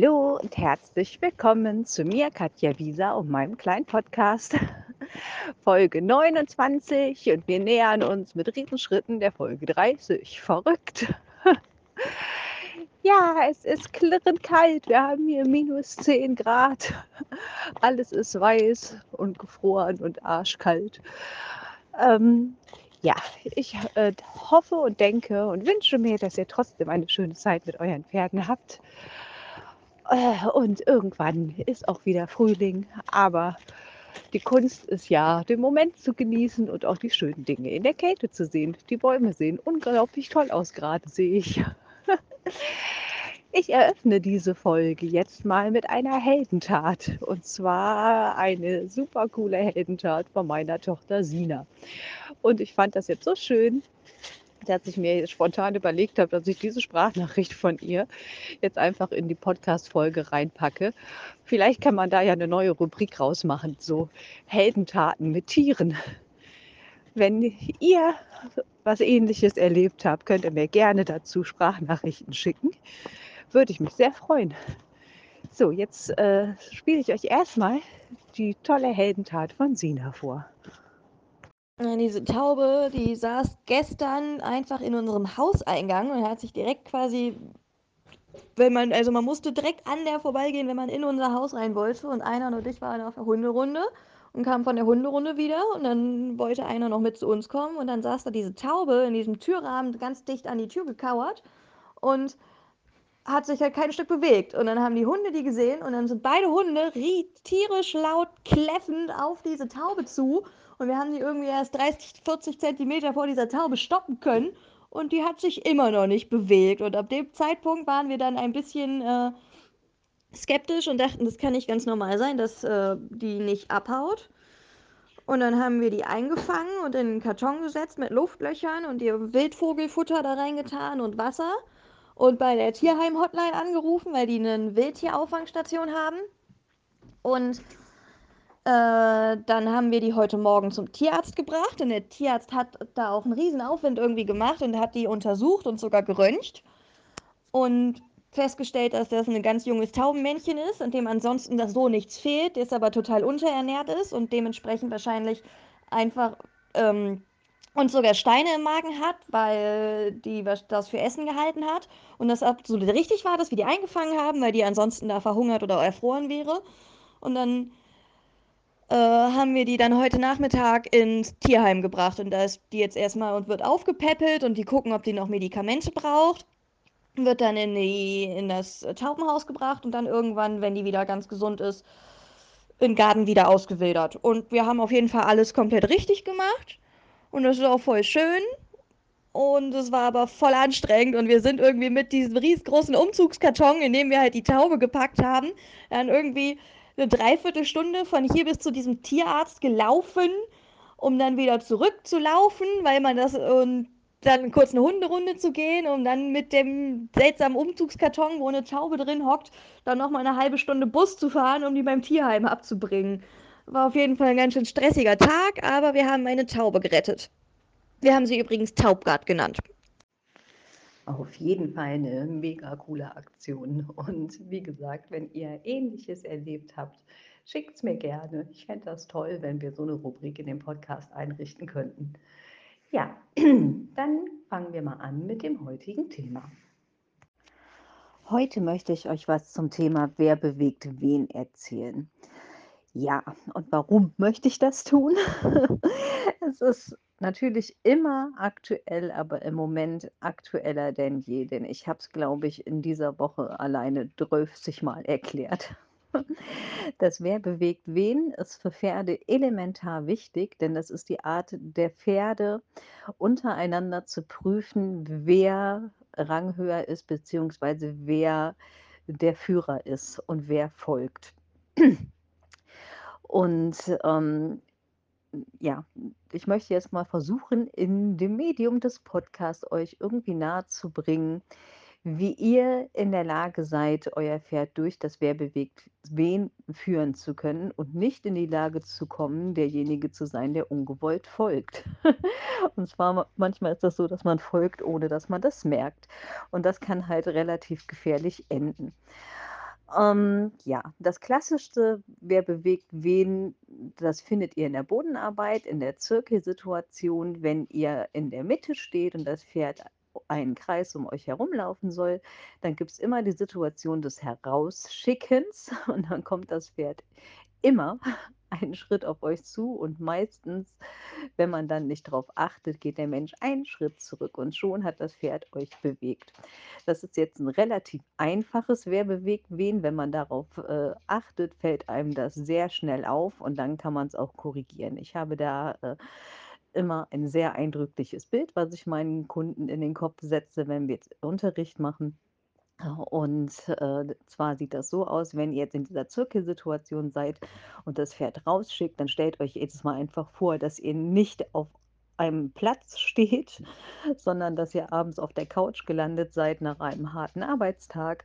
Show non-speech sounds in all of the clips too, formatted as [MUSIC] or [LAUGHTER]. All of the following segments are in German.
Hallo und herzlich willkommen zu mir, Katja Wieser und meinem kleinen Podcast. [LAUGHS] Folge 29 und wir nähern uns mit Riesenschritten der Folge 30. Verrückt. [LAUGHS] Ja, es ist klirrend kalt. Wir haben hier minus 10 Grad. Alles ist weiß und gefroren und arschkalt. Ähm, ja, ich äh, hoffe und denke und wünsche mir, dass ihr trotzdem eine schöne Zeit mit euren Pferden habt. Äh, und irgendwann ist auch wieder Frühling. Aber die Kunst ist ja, den Moment zu genießen und auch die schönen Dinge in der Kälte zu sehen. Die Bäume sehen unglaublich toll aus, gerade sehe ich. Ich eröffne diese Folge jetzt mal mit einer Heldentat. Und zwar eine super coole Heldentat von meiner Tochter Sina. Und ich fand das jetzt so schön, dass ich mir spontan überlegt habe, dass ich diese Sprachnachricht von ihr jetzt einfach in die Podcast-Folge reinpacke. Vielleicht kann man da ja eine neue Rubrik rausmachen, so Heldentaten mit Tieren. Wenn ihr was ähnliches erlebt habt, könnt ihr mir gerne dazu Sprachnachrichten schicken würde ich mich sehr freuen. So, jetzt äh, spiele ich euch erstmal die tolle Heldentat von Sina vor. Diese Taube, die saß gestern einfach in unserem Hauseingang und hat sich direkt quasi, wenn man, also man musste direkt an der vorbeigehen, wenn man in unser Haus rein wollte. Und einer und ich waren auf der Hunderunde und kamen von der Hunderunde wieder und dann wollte einer noch mit zu uns kommen und dann saß da diese Taube in diesem Türrahmen ganz dicht an die Tür gekauert und hat sich halt kein Stück bewegt. Und dann haben die Hunde die gesehen und dann sind beide Hunde tierisch laut kläffend auf diese Taube zu. Und wir haben die irgendwie erst 30, 40 Zentimeter vor dieser Taube stoppen können. Und die hat sich immer noch nicht bewegt. Und ab dem Zeitpunkt waren wir dann ein bisschen äh, skeptisch und dachten, das kann nicht ganz normal sein, dass äh, die nicht abhaut. Und dann haben wir die eingefangen und in einen Karton gesetzt mit Luftlöchern und ihr Wildvogelfutter da reingetan und Wasser und bei der Tierheim-Hotline angerufen, weil die eine Wildtierauffangstation haben. Und dann haben wir die heute Morgen zum Tierarzt gebracht und der Tierarzt hat da auch einen riesen Aufwind irgendwie gemacht und hat die untersucht und sogar geröntgt und festgestellt, dass das ein ganz junges Taubenmännchen ist und dem ansonsten das so nichts fehlt, das aber total unterernährt ist und dementsprechend wahrscheinlich einfach ähm, und sogar Steine im Magen hat, weil die das für Essen gehalten hat und das absolut richtig war, dass wir die eingefangen haben, weil die ansonsten da verhungert oder erfroren wäre. Und dann äh, haben wir die dann heute Nachmittag ins Tierheim gebracht und da ist die jetzt erstmal und wird aufgepäppelt und die gucken, ob die noch Medikamente braucht. Wird dann in, die, in das Taubenhaus gebracht und dann irgendwann, wenn die wieder ganz gesund ist, in den Garten wieder ausgewildert. Und wir haben auf jeden Fall alles komplett richtig gemacht. Und das ist auch voll schön. Und es war aber voll anstrengend und wir sind irgendwie mit diesem riesengroßen Umzugskarton, in dem wir halt die Taube gepackt haben, dann irgendwie eine Dreiviertelstunde von hier bis zu diesem Tierarzt gelaufen, um dann wieder zurückzulaufen, weil man das und dann kurz eine Hunderunde zu gehen, um dann mit dem seltsamen Umzugskarton, wo eine Taube drin hockt, dann nochmal eine halbe Stunde Bus zu fahren, um die beim Tierheim abzubringen. War auf jeden Fall ein ganz schön stressiger Tag, aber wir haben eine Taube gerettet. Wir haben sie übrigens Taubgard genannt. Auf jeden Fall eine mega coole Aktion. Und wie gesagt, wenn ihr Ähnliches erlebt habt, schickt es mir gerne. Ich fände das toll, wenn wir so eine Rubrik in dem Podcast einrichten könnten. Ja, [CLEARS THROAT] dann fangen wir mal an mit dem heutigen Thema. Heute möchte ich euch was zum Thema Wer bewegt wen erzählen. Ja, und warum möchte ich das tun? [LAUGHS] Es ist natürlich immer aktuell, aber im Moment aktueller denn je, denn ich habe es, glaube ich, in dieser Woche alleine 30 Mal erklärt. [LAUGHS] Das Wer bewegt wen ist für Pferde elementar wichtig, denn das ist die Art der Pferde untereinander zu prüfen, wer ranghöher ist, beziehungsweise wer der Führer ist und wer folgt. [CLEARS THROAT] Und ähm, ja, ich möchte jetzt mal versuchen, in dem Medium des Podcasts euch irgendwie nahezubringen, wie ihr in der Lage seid, euer Pferd durch das Wer bewegt wen führen zu können und nicht in die Lage zu kommen, derjenige zu sein, der ungewollt folgt. [LAUGHS] und zwar manchmal ist das so, dass man folgt, ohne dass man das merkt. Und das kann halt relativ gefährlich enden. Ähm, ja, das Klassischste, wer bewegt wen, das findet ihr in der Bodenarbeit, in der Zirkelsituation, wenn ihr in der Mitte steht und das Pferd einen Kreis um euch herumlaufen soll, dann gibt es immer die Situation des Herausschickens [LAUGHS] und dann kommt das Pferd immer einen Schritt auf euch zu und meistens, wenn man dann nicht drauf achtet, geht der Mensch einen Schritt zurück und schon hat das Pferd euch bewegt. Das ist jetzt 'n relativ einfaches „Wer bewegt wen?“ Wenn man darauf, äh, achtet, fällt einem das sehr schnell auf und dann kann man's auch korrigieren. Ich habe da, äh, immer ein sehr eindrückliches Bild, was ich meinen Kunden in den Kopf setze, wenn wir jetzt Unterricht machen. Und, äh, zwar sieht das so aus, wenn ihr jetzt in dieser Zirkelsituation seid und das Pferd rausschickt, dann stellt euch jedes Mal einfach vor, dass ihr nicht auf einem Platz steht, [LAUGHS] sondern dass ihr abends auf der Couch gelandet seid nach einem harten Arbeitstag,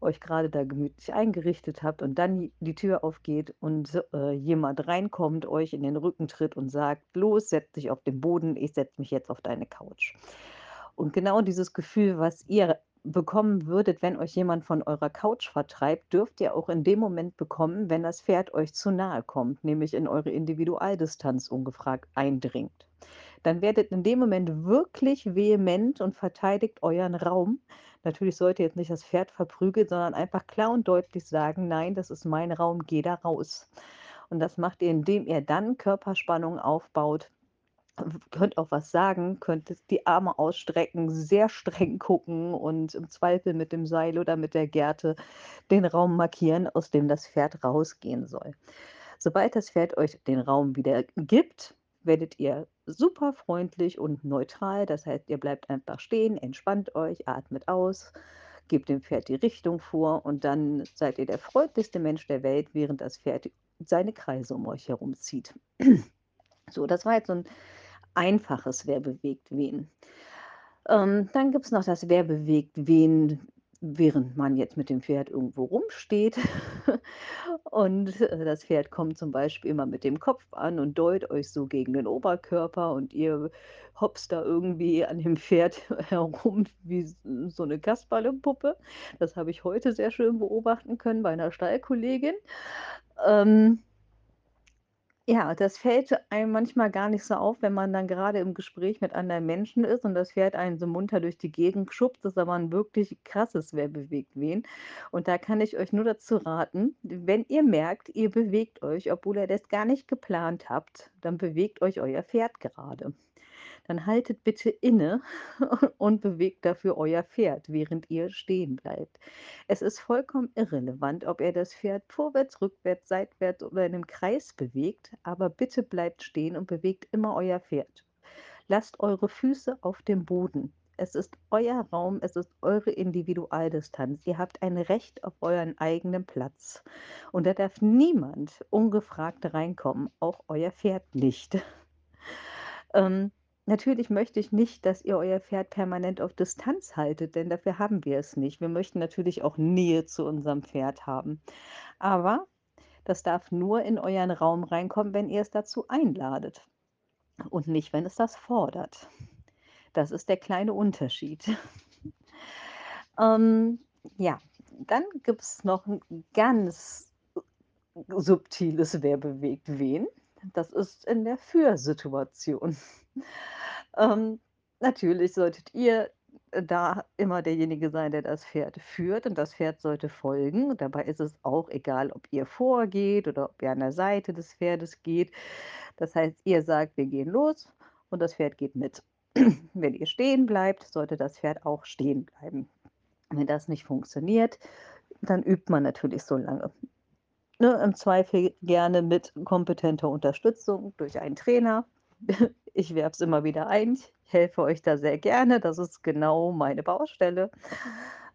euch grade da gemütlich eingerichtet habt und dann die Tür aufgeht und, äh, jemand reinkommt, euch in den Rücken tritt und sagt: „Los, setz dich auf den Boden, ich setze mich jetzt auf deine Couch.“ Und genau dieses Gefühl, was ihr bekommen würdet, wenn euch jemand von eurer Couch vertreibt, dürft ihr auch in dem Moment bekommen, wenn das Pferd euch zu nahe kommt, nämlich in eure Individualdistanz ungefragt eindringt. Dann werdet in dem Moment wirklich vehement und verteidigt euren Raum. Natürlich sollt ihr jetzt nicht das Pferd verprügeln, sondern einfach klar und deutlich sagen: „Nein, das ist mein Raum, geh da raus.“ Und das macht ihr, indem ihr dann Körperspannung aufbaut. Könnt auch was sagen, könnt die Arme ausstrecken, sehr streng gucken und im Zweifel mit dem Seil oder mit der Gerte den Raum markieren, aus dem das Pferd rausgehen soll. Sobald das Pferd euch den Raum wieder gibt, werdet ihr super freundlich und neutral. Das heißt, ihr bleibt einfach stehen, entspannt euch, atmet aus, gebt dem Pferd die Richtung vor und dann seid ihr der freundlichste Mensch der Welt, während das Pferd seine Kreise um euch herum zieht. [CLEARS THROAT] So, das war jetzt so 'n einfaches „Wer bewegt wen?“ Ähm, dann gibt's noch das „Wer bewegt wen?“, während man jetzt mit dem Pferd irgendwo rumsteht [LAUGHS] und, äh, das Pferd kommt zum Beispiel immer mit dem Kopf an und dollt euch so gegen den Oberkörper und ihr hopst da irgendwie an dem Pferd [LAUGHS] herum wie so 'ne Kasperlepuppe. Das habe ich heute sehr schön beobachten können bei 'ner Stallkollegin. Ähm ja, das fällt einem manchmal gar nicht so auf, wenn man dann grade im Gespräch mit anderen Menschen ist und das Pferd einen so munter durch die Gegend schubst. Das ist aber 'n wirklich krasses „Wer bewegt wen?“ Und da kann ich euch nur dazu raten, wenn ihr merkt, ihr bewegt euch, obwohl ihr das gar nicht geplant habt, dann bewegt euch euer Pferd gerade. Dann haltet bitte inne [LAUGHS] und bewegt dafür euer Pferd, während ihr stehen bleibt. Es ist vollkommen irrelevant, ob ihr das Pferd vorwärts, rückwärts, seitwärts oder in 'nem Kreis bewegt, aber bitte bleibt stehen und bewegt immer euer Pferd. Lasst eure Füße auf dem Boden. Es ist euer Raum, es ist eure Individualdistanz. Ihr habt ein Recht auf euren eigenen Platz und da darf niemand ungefragt reinkommen, auch euer Pferd nicht. [LAUGHS] Ähm, natürlich möchte ich nicht, dass ihr euer Pferd permanent auf Distanz haltet, denn dafür haben wir es nicht. Wir möchten natürlich auch Nähe zu unserem Pferd haben. Aber das darf nur in euren Raum reinkommen, wenn ihr es dazu einladet und nicht, wenn es das fordert. Das ist der kleine Unterschied. [LAUGHS] Ähm, ja, dann gibt's noch 'n ganz subtiles „Wer bewegt wen?“ Das ist in der Führsituation. Ähm, natürlich solltet ihr da immer derjenige sein, der das Pferd führt und das Pferd sollte folgen. Dabei ist es auch egal, ob ihr vorgeht oder ob ihr an der Seite des Pferdes geht. Das heißt, ihr sagt: „Wir gehen los“, und das Pferd geht mit. [CLEARS THROAT] Wenn ihr stehen bleibt, sollte das Pferd auch stehen bleiben. Wenn das nicht funktioniert, dann übt man natürlich so lange. Ne, im Zweifel gerne mit kompetenter Unterstützung durch einen Trainer. [LAUGHS] Ich werfe es immer wieder ein. Ich helfe euch da sehr gerne. Das ist genau meine Baustelle.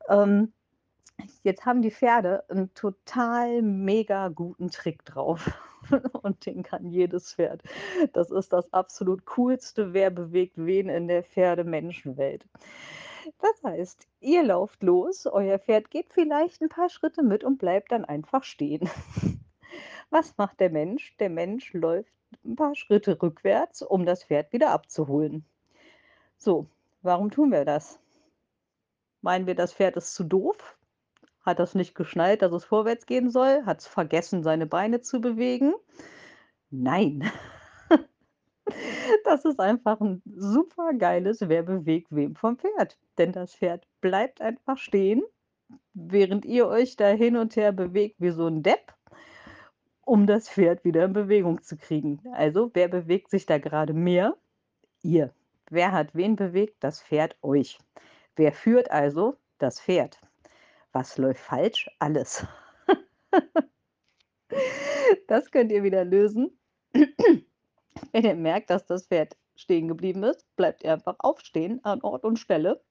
Ähm, jetzt haben die Pferde 'n total mega guten Trick drauf [LAUGHS] und den kann jedes Pferd. Das ist das absolut coolste „Wer bewegt wen?“ in der Pferde-Menschen-Welt. Das heißt, ihr lauft los, euer Pferd geht vielleicht 'n paar Schritte mit und bleibt dann einfach stehen. [LAUGHS] Was macht der Mensch? Der Mensch läuft 'n paar Schritte rückwärts, um das Pferd wieder abzuholen. So, warum tun wir das? Meinen wir, das Pferd ist zu doof? hat das nicht geschnallt, dass es vorwärts gehen soll, hat es vergessen, seine Beine zu bewegen. Nein. [LAUGHS] Das ist einfach 'n supergeiles „Wer bewegt wem“ vom Pferd, denn das Pferd bleibt einfach stehen, während ihr euch da hin und her bewegt wie so 'n Depp um das Pferd wieder in Bewegung zu kriegen. Also, wer bewegt sich da grade mehr? Ihr. Wer hat wen bewegt? Das Pferd euch. Wer führt also? Das Pferd. Was läuft falsch? Alles. [LAUGHS] Das könnt ihr wieder lösen. [CLEARS THROAT] Wenn ihr merkt, dass das Pferd stehen geblieben ist, bleibt ihr einfach aufstehen an Ort und Stelle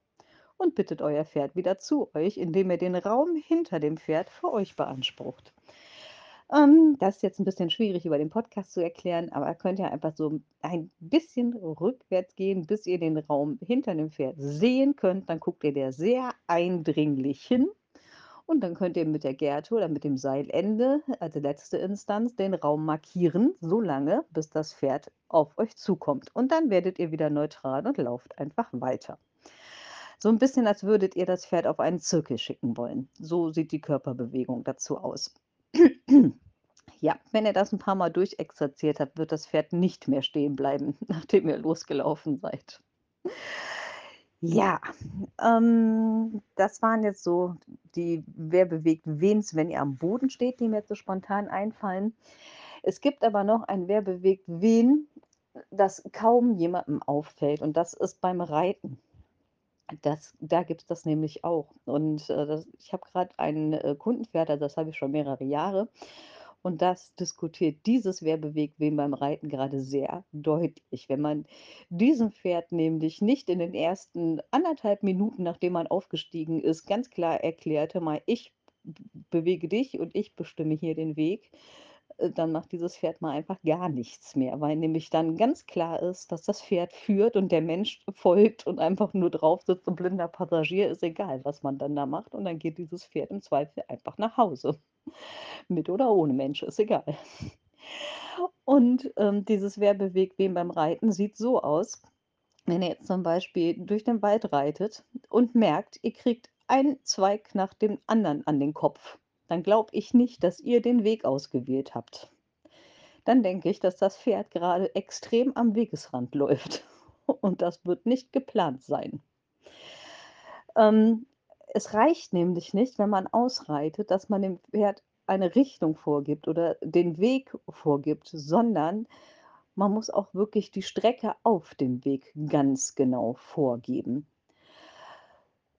und bittet euer Pferd wieder zu euch, indem ihr den Raum hinter dem Pferd für euch beansprucht. Ähm, das ist jetzt 'n bisschen schwierig über den Podcast zu erklären, aber könnt ihr einfach so ein bisschen rückwärts gehen, bis ihr den Raum hinter dem Pferd sehen könnt. Dann guckt ihr da sehr eindringlich hin und dann könnt ihr mit der Gerte oder mit dem Seilende als letzte Instanz den Raum markieren, so lange, bis das Pferd auf euch zukommt. Und dann werdet ihr wieder neutral und lauft einfach weiter. So 'n bisschen, als würdet ihr das Pferd auf einen Zirkel schicken wollen. So sieht die Körperbewegung dazu aus. [CLEARS THROAT] Ja, wenn ihr das 'n paarmal durchexerziert habt, wird das Pferd nicht mehr stehen bleiben, [LAUGHS] nachdem ihr losgelaufen seid. Ja, ähm, das waren jetzt so die „Wer bewegt wens“, wenn ihr am Boden steht, die mir jetzt so spontan einfallen. Es gibt aber noch ein „Wer bewegt wen“, das kaum jemandem auffällt und das ist beim Reiten. Das da gibt's das nämlich auch und, äh, das ich habe grad ein, äh, Kundenpferd, also das habe ich schon mehrere Jahre und das diskutiert dieses „Wer bewegt wen“ beim Reiten grade sehr deutlich. Wenn man diesem Pferd nämlich nicht in den ersten 1 1/2 Minuten, nachdem man aufgestiegen ist, ganz klar erklärt: „Hör mal, ich bewege dich und ich bestimme hier den Weg“, dann macht dieses Pferd mal einfach gar nichts mehr, weil nämlich dann ganz klar ist, dass das Pferd führt und der Mensch [LAUGHS] folgt und einfach nur drauf sitzt und blinder Passagier ist egal, was man dann da macht und dann geht dieses Pferd im Zweifel einfach nach Hause. [LAUGHS] Mit oder ohne Mensch, ist egal. Und, ähm, dieses „Wer bewegt wen“ beim Reiten sieht so aus, wenn ihr jetzt zum Beispiel durch den Wald reitet und merkt, ihr kriegt einen Zweig nach dem anderen an den Kopf, dann glaube ich nicht, dass ihr den Weg ausgewählt habt. Dann denke ich, dass das Pferd gerade extrem am Wegesrand [LAUGHS] läuft und das wird nicht geplant sein. Ähm, es reicht nämlich nicht, wenn man ausreitet, dass man dem Pferd eine Richtung vorgibt oder den Weg vorgibt, sondern man muss auch wirklich die Strecke auf dem Weg ganz genau vorgeben.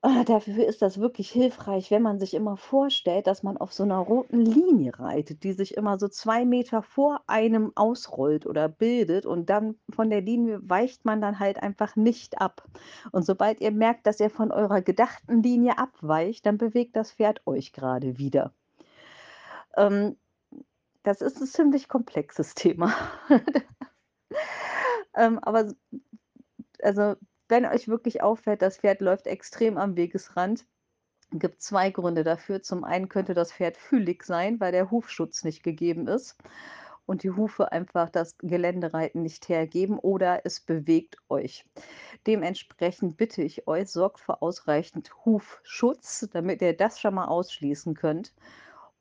Ah, dafür ist das wirklich hilfreich, wenn man sich immer vorstellt, dass man auf so 'ner roten Linie reitet, die sich immer so 2 Meter vor einem ausrollt oder bildet und dann von der Linie weicht man dann halt einfach nicht ab. Und sobald ihr merkt, dass ihr von eurer gedachten Linie abweicht, dann bewegt das Pferd euch grade wieder. Ähm, das ist 'n ziemlich komplexes [LAUGHS] Thema. Ähm, aber also, wenn euch wirklich auffällt, das Pferd läuft extrem am Wegesrand, gibt's 2 Gründe dafür. Zum einen könnte das Pferd fühlig sein, weil der Hufschutz nicht gegeben ist und die Hufe einfach das Geländereiten nicht hergeben oder es bewegt euch. Dementsprechend bitte ich euch, sorgt für ausreichend Hufschutz, damit ihr das schon mal ausschließen könnt.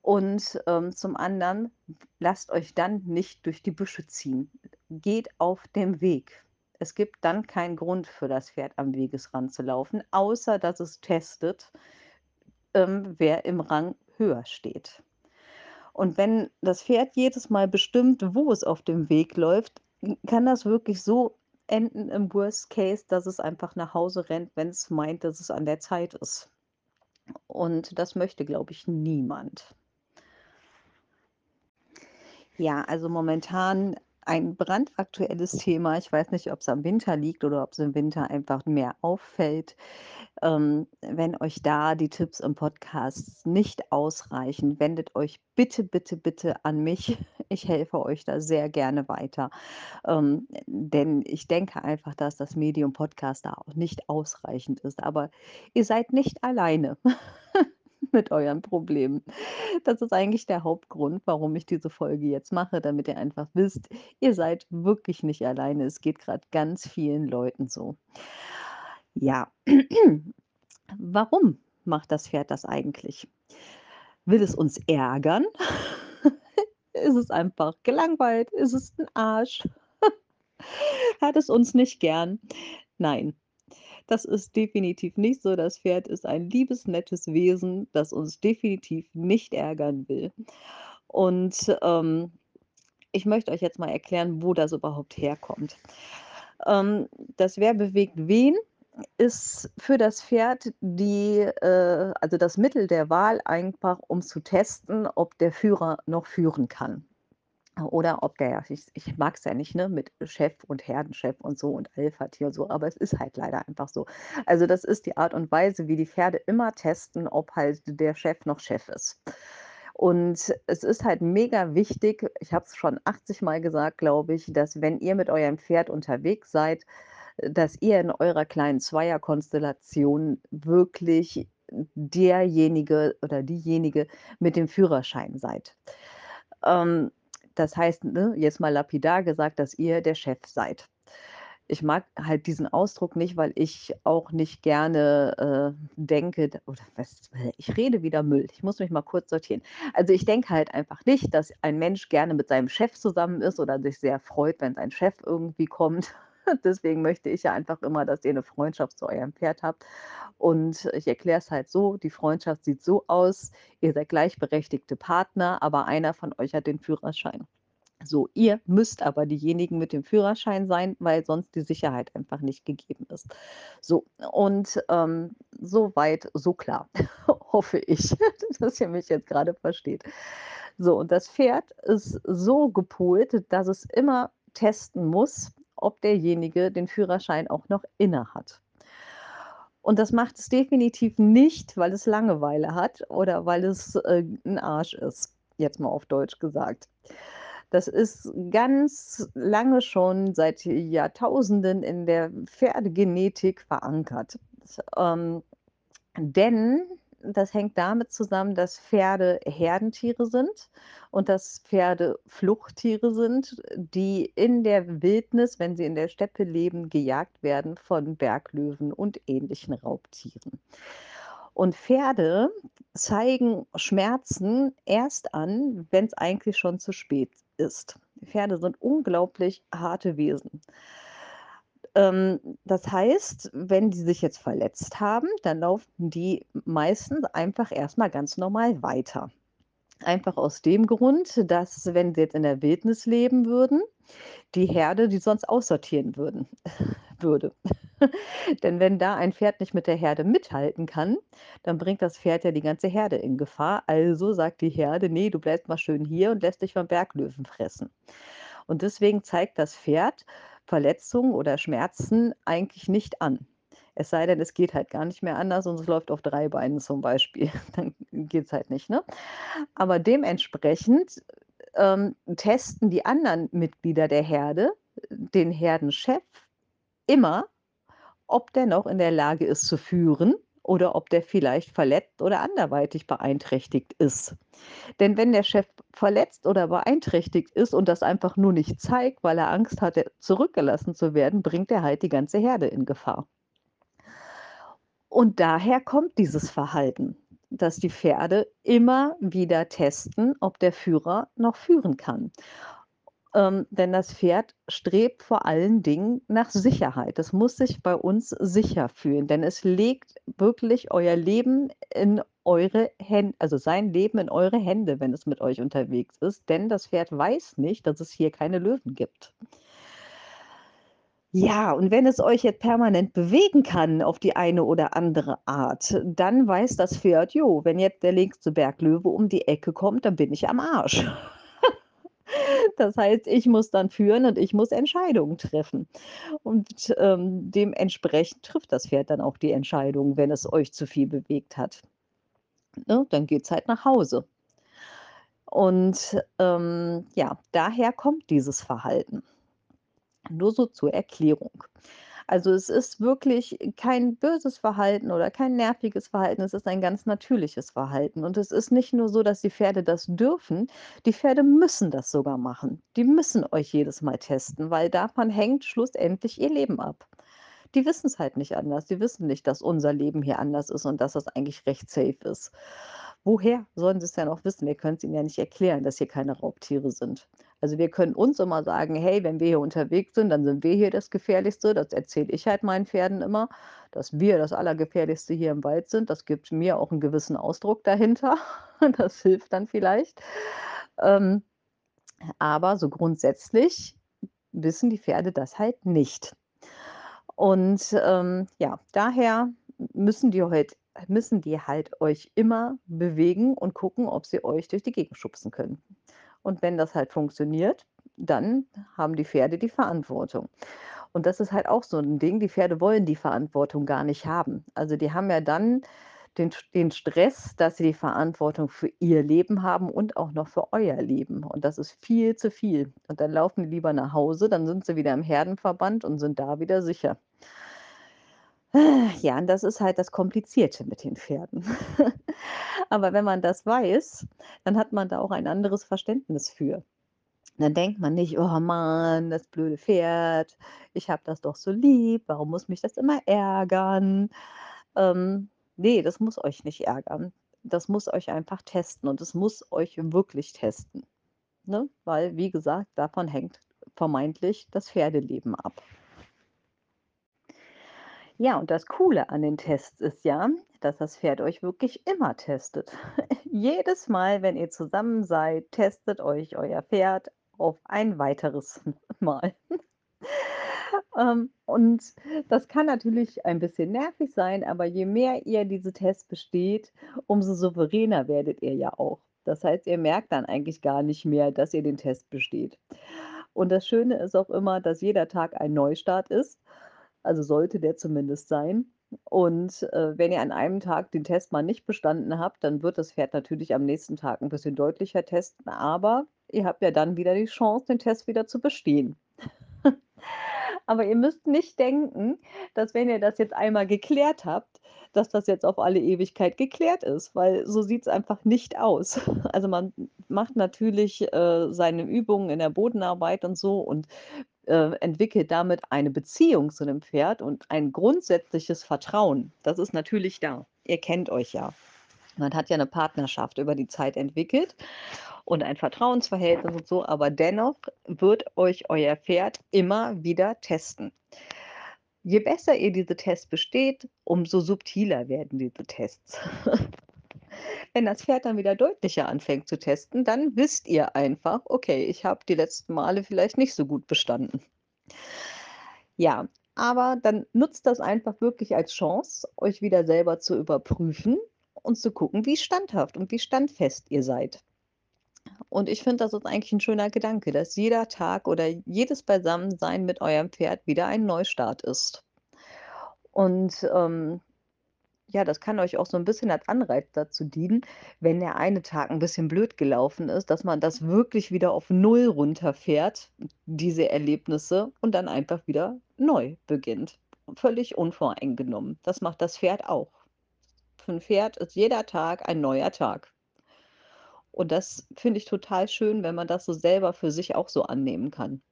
Und, ähm, zum anderen lasst euch dann nicht durch die Büsche ziehen. Geht auf dem Weg. Es gibt dann keinen Grund für das Pferd am Wegesrand zu laufen, außer dass es testet, ähm, wer im Rang höher steht. Und wenn das Pferd jedes Mal bestimmt, wo es auf dem Weg läuft, kann das wirklich so enden im Worst Case, dass es einfach nach Hause rennt, wenn's meint, dass es an der Zeit ist. Und das möchte, glaube ich, niemand. Ja, also momentan ein brandaktuelles Thema. Ich weiß nicht, ob's am Winter liegt oder ob's im Winter einfach mehr auffällt. Ähm, wenn euch da die Tipps im Podcast nicht ausreichen, wendet euch bitte, bitte, bitte an mich. [LAUGHS] Ich helfe euch da sehr gerne weiter. Ähm, denn ich denke einfach, dass das Medium Podcast da auch nicht ausreichend ist. Aber ihr seid nicht alleine [LAUGHS] [LAUGHS] mit euren Problemen. Das ist eigentlich der Hauptgrund, warum ich diese Folge jetzt mache, damit ihr einfach wisst, ihr seid wirklich nicht alleine. Es geht grad ganz vielen Leuten so. Ja. [CLEARS THROAT] Warum macht das Pferd das eigentlich? Will es uns ärgern? [LAUGHS] Ist es einfach gelangweilt? Ist es 'n Arsch? [LAUGHS] Hat es uns nicht gern? Nein, das ist definitiv nicht so. Das Pferd ist ein liebes, nettes Wesen, das uns definitiv nicht ärgern will. Und, ähm, ich möchte euch jetzt mal erklären, wo das überhaupt herkommt. Ähm, das „Wer bewegt wen“ ist für das Pferd die äh, also das Mittel der Wahl einfach, um zu testen, ob der Führer noch führen kann. Oder ob der ich ich mag's ja nicht, ne, mit Chef und Herdenchef und so und Alpha-Tier und so, aber es ist halt leider einfach so. Also, das ist die Art und Weise, wie die Pferde immer testen, ob halt der Chef noch Chef ist. Und es ist halt mega wichtig, ich habe es schon 80 Mal gesagt, glaube ich, dass wenn ihr mit eurem Pferd unterwegs seid, dass ihr in eurer kleinen Zweierkonstellation wirklich derjenige oder diejenige mit dem Führerschein seid. Ähm, das heißt, ne, jetzt mal lapidar gesagt, dass ihr der Chef seid. Ich mag halt diesen Ausdruck nicht, weil ich auch nicht gerne, äh, denke oder was ich rede wieder Müll. Ich muss mich mal kurz sortieren. Also, ich denke halt einfach nicht, dass ein Mensch gerne mit seinem Chef zusammen ist oder sich sehr freut, wenn sein Chef irgendwie kommt. [LAUGHS] Deswegen möchte ich ja einfach immer, dass ihr 'ne Freundschaft zu eurem Pferd habt. Und ich erkläre es halt so: Die Freundschaft sieht so aus, ihr seid gleichberechtigte Partner, aber einer von euch hat den Führerschein. So, ihr müsst aber diejenigen mit dem Führerschein sein, weil sonst die Sicherheit einfach nicht gegeben ist. So, und, ähm, so weit, so klar, [LAUGHS] hoffe ich, [LAUGHS] dass ihr mich jetzt grade versteht. So, und das Pferd ist so gepolt, dass es immer testen muss, ob derjenige den Führerschein auch noch innehat. Und das macht es definitiv nicht, weil es Langeweile hat oder weil es, äh, 'n Arsch ist, jetzt mal auf Deutsch gesagt. Das ist ganz lange schon seit Jahrtausenden in der Pferdegenetik verankert. Ähm, denn das hängt damit zusammen, dass Pferde Herdentiere sind und dass Pferde Fluchttiere sind, die in der Wildnis, wenn sie in der Steppe leben, gejagt werden von Berglöwen und ähnlichen Raubtieren. Und Pferde zeigen Schmerzen erst an, wenn's eigentlich schon zu spät ist. Pferde sind unglaublich harte Wesen. Ähm, das heißt, wenn die sich jetzt verletzt haben, dann laufen die meistens einfach erst mal ganz normal weiter. Einfach aus dem Grund, dass, wenn sie jetzt in der Wildnis leben würden, die Herde die sonst aussortieren würden [LAUGHS] würde. [LAUGHS] Denn wenn da ein Pferd nicht mit der Herde mithalten kann, dann bringt das Pferd ja die ganze Herde in Gefahr. Also sagt die Herde: „Ne, du bleibst mal schön hier und lässt dich vom Berglöwen fressen.“ Und deswegen zeigt das Pferd Verletzungen oder Schmerzen eigentlich nicht an. Es sei denn, es geht halt gar nicht mehr anders und es läuft auf 3 Beinen zum Beispiel, [LAUGHS] dann geht's halt nicht, ne? Aber dementsprechend, ähm, testen die anderen Mitglieder der Herde den Herdenchef immer, ob der noch in der Lage ist zu führen oder ob der vielleicht verletzt oder anderweitig beeinträchtigt ist. Denn wenn der Chef verletzt oder beeinträchtigt ist und das einfach nur nicht zeigt, weil er Angst hatte, zurückgelassen zu werden, bringt er halt die ganze Herde in Gefahr. Und daher kommt dieses Verhalten, dass die Pferde immer wieder testen, ob der Führer noch führen kann. Ähm, denn das Pferd strebt vor allen Dingen nach Sicherheit. Es muss sich bei uns sicher fühlen, denn es legt wirklich euer Leben in eure Hän also sein Leben in eure Hände, wenn es mit euch unterwegs ist, denn das Pferd weiß nicht, dass es hier keine Löwen gibt. Ja, und wenn es euch jetzt permanent bewegen kann auf die eine oder andere Art, dann weiß das Pferd: „Jo, wenn jetzt der nächste Berglöwe um die Ecke kommt, dann bin ich am Arsch.“ Das heißt, ich muss dann führen und ich muss Entscheidungen treffen. Und, ähm, dementsprechend trifft das Pferd dann auch die Entscheidung, wenn es euch zu viel bewegt hat. Ne, dann geht's halt nach Hause. Und, ähm, ja, daher kommt dieses Verhalten. Nur so zur Erklärung. Also, es ist wirklich kein böses Verhalten oder kein nerviges Verhalten, es ist ein ganz natürliches Verhalten. Und es ist nicht nur so, dass die Pferde das dürfen, die Pferde müssen das sogar machen. Die müssen euch jedes Mal testen, weil davon hängt schlussendlich ihr Leben ab. Die wissen's halt nicht anders. Die wissen nicht, dass unser Leben hier anders ist und dass das eigentlich recht safe ist. woher sollen sie's denn auch wissen? Wir können's ihnen ja nicht erklären, dass hier keine Raubtiere sind. Also, wir können uns immer sagen: „Hey, wenn wir hier unterwegs sind, dann sind wir hier das Gefährlichste.“ Das erzähle ich halt meinen Pferden immer, dass wir das Allergefährlichste hier im Wald sind. Das gibt mir auch 'n gewissen Ausdruck dahinter. [LAUGHS] Das hilft dann vielleicht. Ähm, aber so grundsätzlich wissen die Pferde das halt nicht. Und, ähm, ja, daher müssen die heut müssen die halt euch immer bewegen und gucken, ob sie euch durch die Gegend schubsen können. Und wenn das halt funktioniert, dann haben die Pferde die Verantwortung. Und das ist halt auch so 'n Ding, die Pferde wollen die Verantwortung gar nicht haben. Also, die haben ja dann den den Stress, dass sie die Verantwortung für ihr Leben haben und auch noch für euer Leben. Und das ist viel zu viel. Und dann laufen die lieber nach Hause, dann sind sie wieder im Herdenverband und sind da wieder sicher. Ja, und das ist halt das Komplizierte mit den Pferden. [LAUGHS] Aber wenn man das weiß, dann hat man da auch ein anderes Verständnis für. Dann denkt man nicht: „Oh Mann, das blöde Pferd. Ich habe das doch so lieb. Warum muss mich das immer ärgern?“ Ähm, ne, das muss euch nicht ärgern. Das muss euch einfach testen und es muss euch wirklich testen, ne? Weil, wie gesagt, davon hängt vermeintlich das Pferdeleben ab. Ja, und das Coole an den Tests ist ja, dass das Pferd euch wirklich immer testet. [LAUGHS] Jedes Mal, wenn ihr zusammen seid, testet euch euer Pferd auf ein weiteres [LAUGHS] Mal. Ähm, und das kann natürlich ein bisschen nervig sein, aber je mehr ihr diese Tests besteht, umso souveräner werdet ihr ja auch. Das heißt, ihr merkt dann eigentlich gar nicht mehr, dass ihr den Test besteht. Und das Schöne ist auch immer, dass jeder Tag ein Neustart ist. Also, sollte der zumindest sein. Und, äh, wenn ihr an einem Tag den Test mal nicht bestanden habt, dann wird das Pferd natürlich am nächsten Tag 'n bisschen deutlicher testen, aber ihr habt ja dann wieder die Chance, den Test wieder zu bestehen. [LAUGHS] Aber ihr müsst nicht denken, dass wenn ihr das jetzt einmal geklärt habt, dass das jetzt auf alle Ewigkeit geklärt ist, weil so sieht's einfach nicht aus. [LAUGHS] Also, man macht natürlich, äh, seine Übungen in der Bodenarbeit und so und, äh, entwickelt damit eine Beziehung zu dem Pferd und ein grundsätzliches Vertrauen. Das ist natürlich da. Ihr kennt euch ja. Man hat ja 'ne Partnerschaft über die Zeit entwickelt und ein Vertrauensverhältnis und so, aber dennoch wird euch euer Pferd immer wieder testen. Je besser ihr diese Tests besteht, umso subtiler werden diese Tests. [LAUGHS] Wenn das Pferd dann wieder deutlicher anfängt zu testen, dann wisst ihr einfach: „Okay, ich habe die letzten Male vielleicht nicht so gut bestanden.“ Ja, aber dann nutzt das einfach wirklich als Chance, euch wieder selber zu überprüfen und zu gucken, wie standhaft und wie standfest ihr seid. Und ich finde, das ist eigentlich 'n schöner Gedanke, dass jeder Tag oder jedes Beisammensein mit eurem Pferd wieder ein Neustart ist. Und, ähm, ja, das kann euch auch so 'n bisschen als Anreiz dazu dienen, wenn der eine Tag 'n bisschen blöd gelaufen ist, dass man das wirklich wieder auf 0 runterfährt, diese Erlebnisse, und dann einfach wieder neu beginnt, völlig unvoreingenommen. Das macht das Pferd auch. Für 'n Pferd ist jeder Tag ein neuer Tag. Und das finde ich total schön, wenn man das so selber für sich auch so annehmen kann.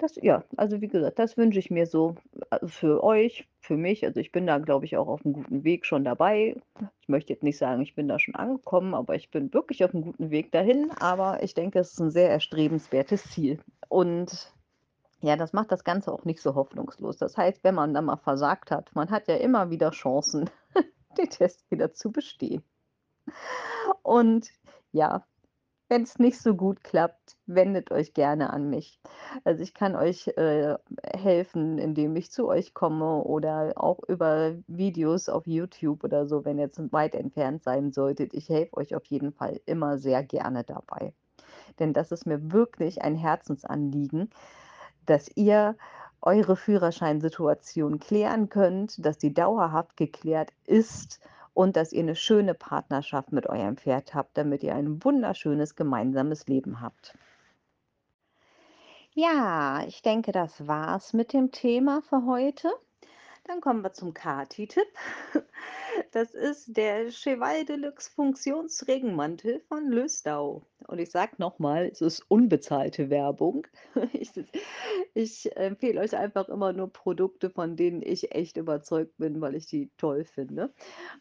Das ja, also, wie gesagt, das wünsche ich mir so, äh, für euch, für mich. Also, ich bin da, glaube ich, auch auf'm guten Weg schon dabei. Ich möchte jetzt nicht sagen, ich bin da schon angekommen, aber ich bin wirklich auf'm guten Weg dahin. Aber ich denke, es ist 'n sehr erstrebenswertes Ziel. Und ja, das macht das Ganze auch nicht so hoffnungslos. Das heißt, wenn man dann mal versagt hat, man hat ja immer wieder Chancen, [LAUGHS] den Test wieder zu bestehen. Und ja, wenn's nicht so gut klappt, wendet euch gerne an mich. Also, ich kann euch, äh, helfen, indem ich zu euch komme oder auch über Videos auf YouTube oder so, wenn ihr zu weit entfernt sein solltet. Ich helfe euch auf jeden Fall immer sehr gerne dabei. Denn das ist mir wirklich ein Herzensanliegen, dass ihr eure Führerscheinsituation klären könnt, dass die dauerhaft geklärt ist und dass ihr 'ne schöne Partnerschaft mit eurem Pferd habt, damit ihr ein wunderschönes gemeinsames Leben habt. Ja, ich denke, das war's mit dem Thema für heute. Dann kommen wir zum Kati-Tipp. [LAUGHS] Das ist der Cheval Deluxe Funktionsregenmantel von Löstau. Und ich sage noch mal, es ist unbezahlte Werbung. [LAUGHS] Ich ich empfehle euch einfach immer nur Produkte, von denen ich echt überzeugt bin, weil ich die toll finde.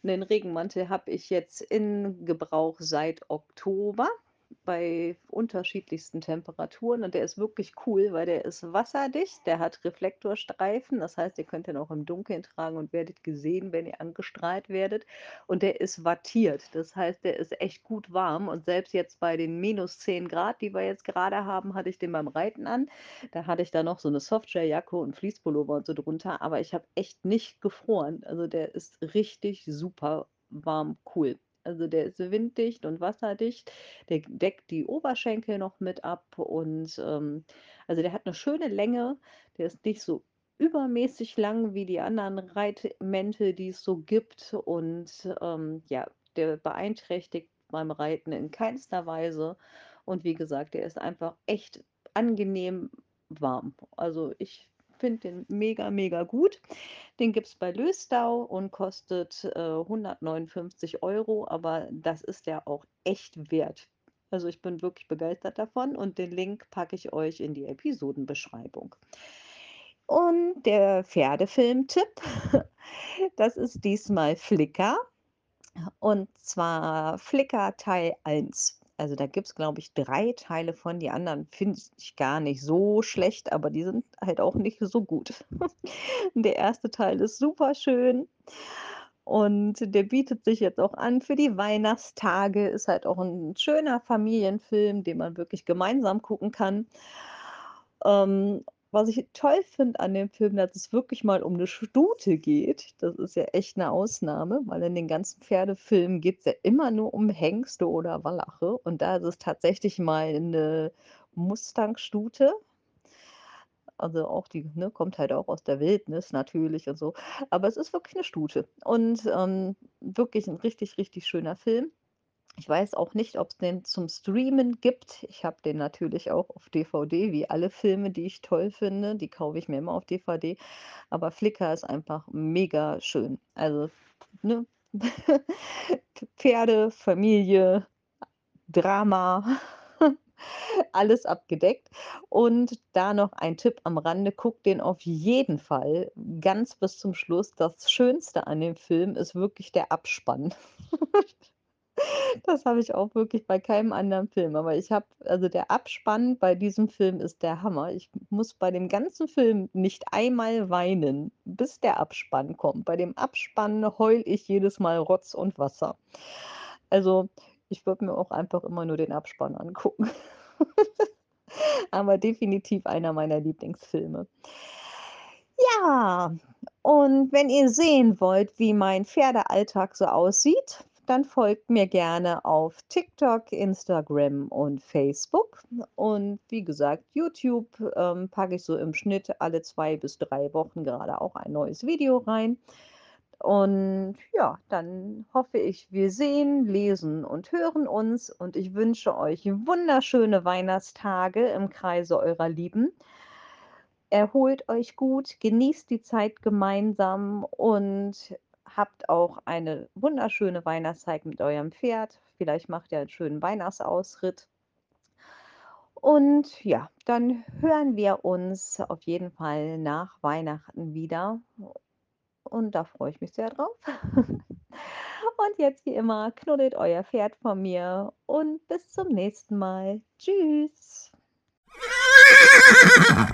Und den Regenmantel habe ich jetzt in Gebrauch seit Oktober bei unterschiedlichsten Temperaturen und der ist wirklich cool, weil der ist wasserdicht, der hat Reflektorstreifen, das heißt, ihr könnt den auch im Dunkeln tragen und werdet gesehen, wenn ihr angestrahlt werdet und der ist wattiert, das heißt, der ist echt gut warm und selbst jetzt bei den minus 10 Grad, die wir jetzt gerade haben, hatte ich den beim Reiten an. Da hatte ich da noch so eine Softshell-Jacke und Fließpullover und so drunter, aber ich habe echt nicht gefroren. Also der ist richtig super warm, cool. Also der ist winddicht und wasserdicht. Der deckt die Oberschenkel noch mit ab und ähm, also der hat eine schöne Länge. Der ist nicht so übermäßig lang wie die anderen Reitmäntel, die es so gibt. Und ähm, ja, der beeinträchtigt beim Reiten in keinster Weise. Und wie gesagt, der ist einfach echt angenehm warm. Also ich finde den mega, mega gut. Den gibt es bei Löstau und kostet äh, 159 Euro, aber das ist ja auch echt wert. Also ich bin wirklich begeistert davon und den Link packe ich euch in die Episodenbeschreibung. Und der Pferdefilm-Tipp, [LAUGHS] das ist diesmal Flickr. Und zwar Flickr Teil 1. Also da gibt es, glaube ich, drei Teile von. Die anderen finde ich gar nicht so schlecht, aber die sind halt auch nicht so gut. [LAUGHS] Der erste Teil ist super schön und der bietet sich jetzt auch an für die Weihnachtstage. Ist halt auch ein schöner Familienfilm, den man wirklich gemeinsam gucken kann. Ähm, was ich toll finde an dem Film, dass es wirklich mal um eine Stute geht. Das ist ja echt eine Ausnahme, weil in den ganzen Pferdefilmen geht es ja immer nur um Hengste oder Wallache und da ist es tatsächlich mal eine Mustang-Stute. Also auch die, ne, kommt halt auch aus der Wildnis natürlich und so. Aber es ist wirklich eine Stute und, ähm, wirklich ein richtig, richtig schöner Film. Ich weiß auch nicht, ob es den zum Streamen gibt. Ich habe den natürlich auch auf DVD, wie alle Filme, die ich toll finde. Die kaufe ich mir immer auf DVD. Aber Flickr ist einfach mega schön. Also, ne? [LAUGHS] Pferde, Familie, Drama, [LAUGHS] alles abgedeckt. Und da noch ein Tipp am Rande, guckt den auf jeden Fall ganz bis zum Schluss. Das Schönste an dem Film ist wirklich der Abspann. [LAUGHS] [LAUGHS] Das habe ich auch wirklich bei keinem anderen Film. Aber ich habe also der Abspann bei diesem Film ist der Hammer. Ich muss bei dem ganzen Film nicht einmal weinen, bis der Abspann kommt. Bei dem Abspann heule ich jedes Mal Rotz und Wasser. Also, ich würde mir auch einfach immer nur den Abspann angucken. [LAUGHS] Aber definitiv einer meiner Lieblingsfilme. Ja, und wenn ihr sehen wollt, wie mein Pferdealltag so aussieht, dann folgt mir gerne auf TikTok, Instagram und Facebook. Und wie gesagt, YouTube ähm, packe ich so im Schnitt alle zwei bis drei Wochen gerade auch ein neues Video rein. Und ja, dann hoffe ich, wir sehen, lesen und hören uns. Und ich wünsche euch wunderschöne Weihnachtstage im Kreise eurer Lieben. Erholt euch gut, genießt die Zeit gemeinsam und habt auch eine wunderschöne Weihnachtszeit mit eurem Pferd. Vielleicht macht ihr einen schönen Weihnachtsausritt. Und ja, dann hören wir uns auf jeden Fall nach Weihnachten wieder. Und da freue ich mich sehr drauf. [LAUGHS] Und jetzt wie immer, knuddelt euer Pferd von mir und bis zum nächsten Mal. Tschüss. [LAUGHS]